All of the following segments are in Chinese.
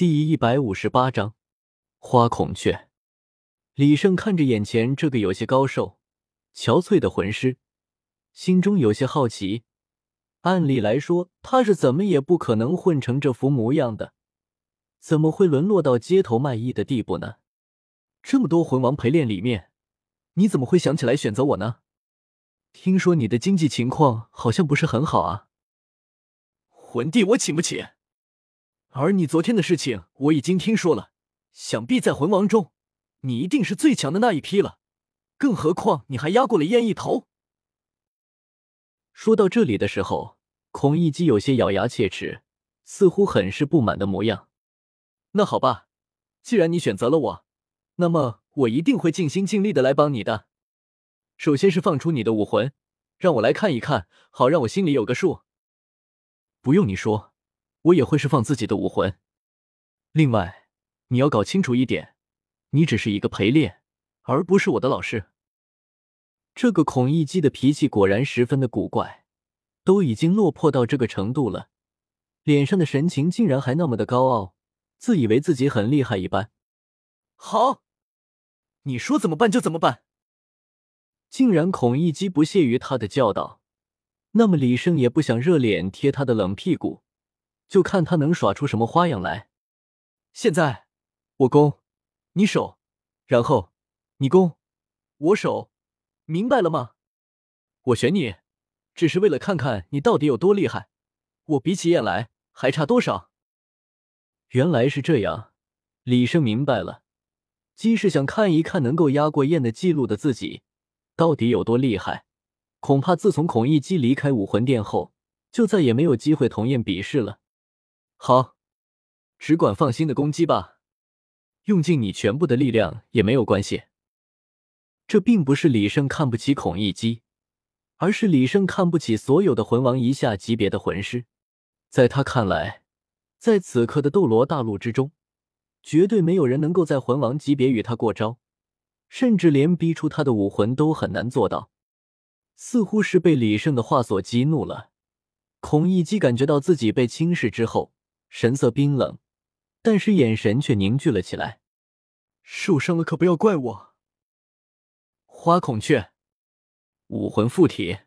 第一百五十八章花孔雀。李胜看着眼前这个有些高瘦、憔悴的魂师，心中有些好奇。按理来说，他是怎么也不可能混成这副模样的，怎么会沦落到街头卖艺的地步呢？这么多魂王陪练里面，你怎么会想起来选择我呢？听说你的经济情况好像不是很好啊。魂帝，我请不起。而你昨天的事情我已经听说了，想必在魂王中，你一定是最强的那一批了。更何况你还压过了燕一头。说到这里的时候，孔乙己有些咬牙切齿，似乎很是不满的模样。那好吧，既然你选择了我，那么我一定会尽心尽力的来帮你的。首先是放出你的武魂，让我来看一看，好让我心里有个数。不用你说。我也会释放自己的武魂。另外，你要搞清楚一点，你只是一个陪练，而不是我的老师。这个孔乙己的脾气果然十分的古怪，都已经落魄到这个程度了，脸上的神情竟然还那么的高傲，自以为自己很厉害一般。好，你说怎么办就怎么办。竟然孔乙己不屑于他的教导，那么李胜也不想热脸贴他的冷屁股。就看他能耍出什么花样来。现在我攻，你守，然后你攻，我守，明白了吗？我选你，只是为了看看你到底有多厉害。我比起燕来还差多少？原来是这样，李胜明白了。鸡是想看一看能够压过燕的记录的自己到底有多厉害。恐怕自从孔乙己离开武魂殿后，就再也没有机会同燕比试了。好，只管放心的攻击吧，用尽你全部的力量也没有关系。这并不是李胜看不起孔乙己，而是李胜看不起所有的魂王以下级别的魂师。在他看来，在此刻的斗罗大陆之中，绝对没有人能够在魂王级别与他过招，甚至连逼出他的武魂都很难做到。似乎是被李胜的话所激怒了，孔乙己感觉到自己被轻视之后。神色冰冷，但是眼神却凝聚了起来。受伤了可不要怪我。花孔雀，武魂附体。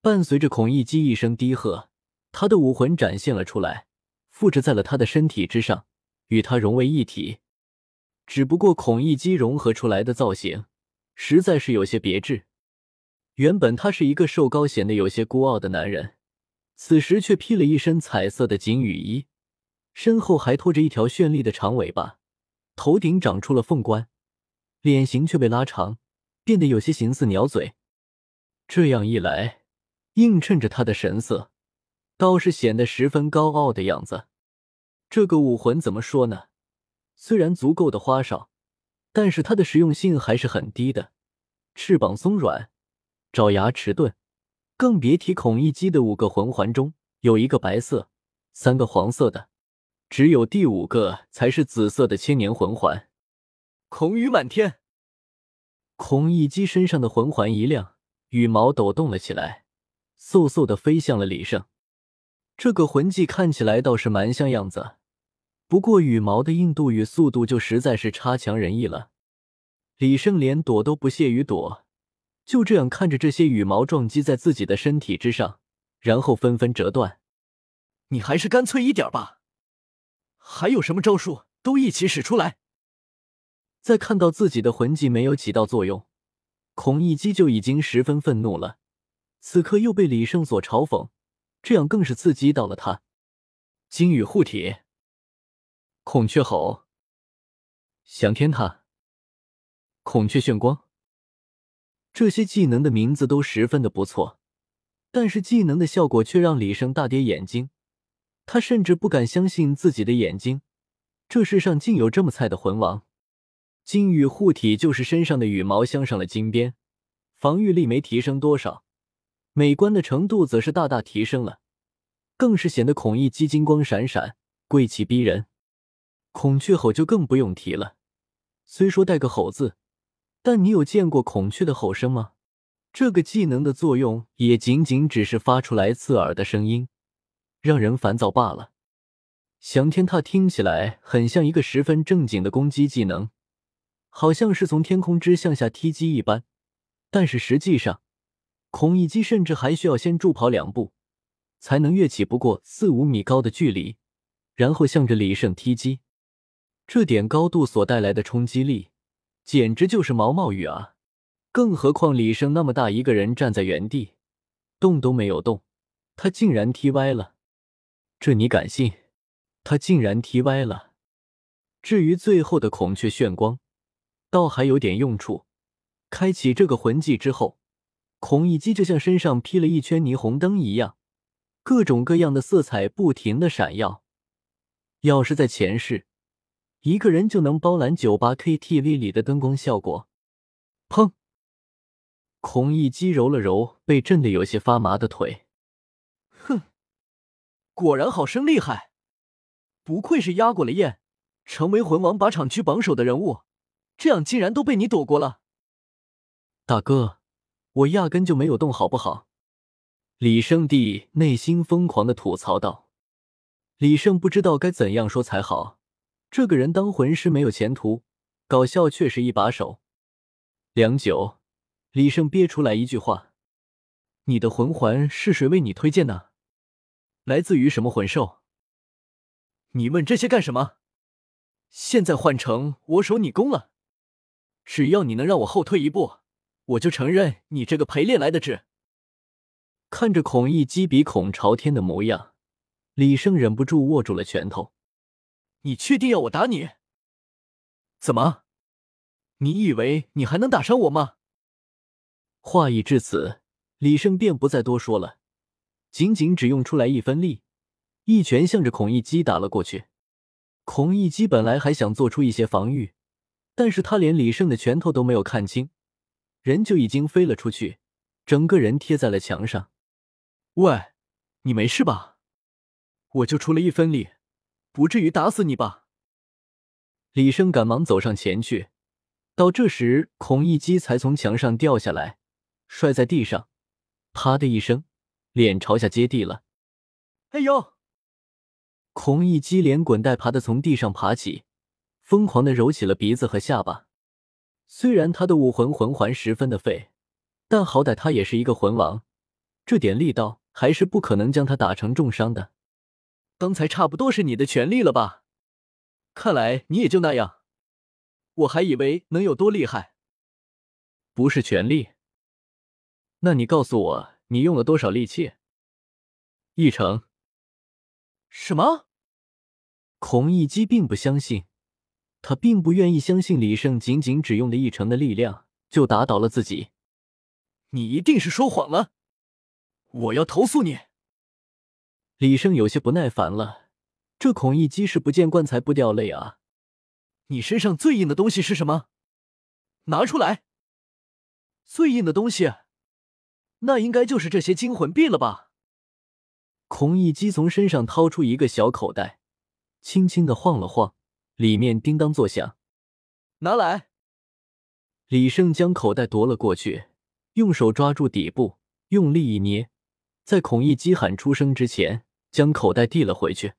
伴随着孔乙己一声低喝，他的武魂展现了出来，附着在了他的身体之上，与他融为一体。只不过孔乙己融合出来的造型实在是有些别致。原本他是一个瘦高、显得有些孤傲的男人。此时却披了一身彩色的锦羽衣，身后还拖着一条绚丽的长尾巴，头顶长出了凤冠，脸型却被拉长，变得有些形似鸟嘴。这样一来，映衬着他的神色，倒是显得十分高傲的样子。这个武魂怎么说呢？虽然足够的花哨，但是它的实用性还是很低的。翅膀松软，爪牙迟钝。更别提孔乙己的五个魂环中有一个白色，三个黄色的，只有第五个才是紫色的千年魂环。孔羽满天，孔乙己身上的魂环一亮，羽毛抖动了起来，嗖嗖的飞向了李胜。这个魂技看起来倒是蛮像样子，不过羽毛的硬度与速度就实在是差强人意了。李胜连躲都不屑于躲。就这样看着这些羽毛撞击在自己的身体之上，然后纷纷折断。你还是干脆一点吧。还有什么招数都一起使出来。在看到自己的魂技没有起到作用，孔乙己就已经十分愤怒了。此刻又被李胜所嘲讽，这样更是刺激到了他。金羽护体，孔雀吼，翔天塔，孔雀炫光。这些技能的名字都十分的不错，但是技能的效果却让李胜大跌眼镜。他甚至不敢相信自己的眼睛，这世上竟有这么菜的魂王！金羽护体就是身上的羽毛镶上了金边，防御力没提升多少，美观的程度则是大大提升了，更是显得孔乙己金光闪闪，贵气逼人。孔雀吼就更不用提了，虽说带个吼字。但你有见过孔雀的吼声吗？这个技能的作用也仅仅只是发出来刺耳的声音，让人烦躁罢了。翔天踏听起来很像一个十分正经的攻击技能，好像是从天空之向下踢击一般。但是实际上，孔乙己甚至还需要先助跑两步，才能跃起不过四五米高的距离，然后向着李胜踢击。这点高度所带来的冲击力，简直就是毛毛雨啊！更何况李胜那么大一个人站在原地，动都没有动，他竟然踢歪了。这你敢信？他竟然踢歪了。至于最后的孔雀炫光，倒还有点用处。开启这个魂技之后，孔乙己就像身上披了一圈霓虹灯一样，各种各样的色彩不停的闪耀。要是在前世，一个人就能包揽酒吧 KTV 里的灯光效果。砰！孔乙己揉了揉被震得有些发麻的腿，哼，果然好生厉害。不愧是压过了焰，成为魂王靶场区榜首的人物，这样竟然都被你躲过了。大哥，我压根就没有动，好不好？李胜帝内心疯狂的吐槽道。李胜不知道该怎样说才好，这个人当魂师没有前途，搞笑却是一把手。良久，李胜憋出来一句话：“你的魂环是谁为你推荐的？来自于什么魂兽？”你问这些干什么？现在换成我守你攻了，只要你能让我后退一步，我就承认你这个陪练来的值。看着孔乙己鼻孔朝天的模样，李胜忍不住握住了拳头。你确定要我打你？怎么？你以为你还能打伤我吗？话已至此，李胜便不再多说了，仅仅只用出来一分力。一拳向着孔乙己打了过去。孔乙己本来还想做出一些防御，但是他连李胜的拳头都没有看清，人就已经飞了出去，整个人贴在了墙上。喂，你没事吧？我就出了一分力，不至于打死你吧？李生赶忙走上前去。到这时，孔乙己才从墙上掉下来，摔在地上，啪的一声，脸朝下接地了。哎呦！孔乙己连滚带爬的从地上爬起，疯狂的揉起了鼻子和下巴。虽然他的武魂魂环十分的废，但好歹他也是一个魂王，这点力道还是不可能将他打成重伤的。刚才差不多是你的全力了吧？看来你也就那样。我还以为能有多厉害。不是全力？那你告诉我，你用了多少力气？一成。什么？孔乙己并不相信，他并不愿意相信李胜仅仅只用了一成的力量就打倒了自己。你一定是说谎了！我要投诉你！李胜有些不耐烦了，这孔乙己是不见棺材不掉泪啊！你身上最硬的东西是什么？拿出来！最硬的东西，那应该就是这些金魂币了吧？孔乙己从身上掏出一个小口袋，轻轻的晃了晃，里面叮当作响。拿来！李胜将口袋夺了过去，用手抓住底部，用力一捏，在孔乙己喊出声之前，将口袋递了回去。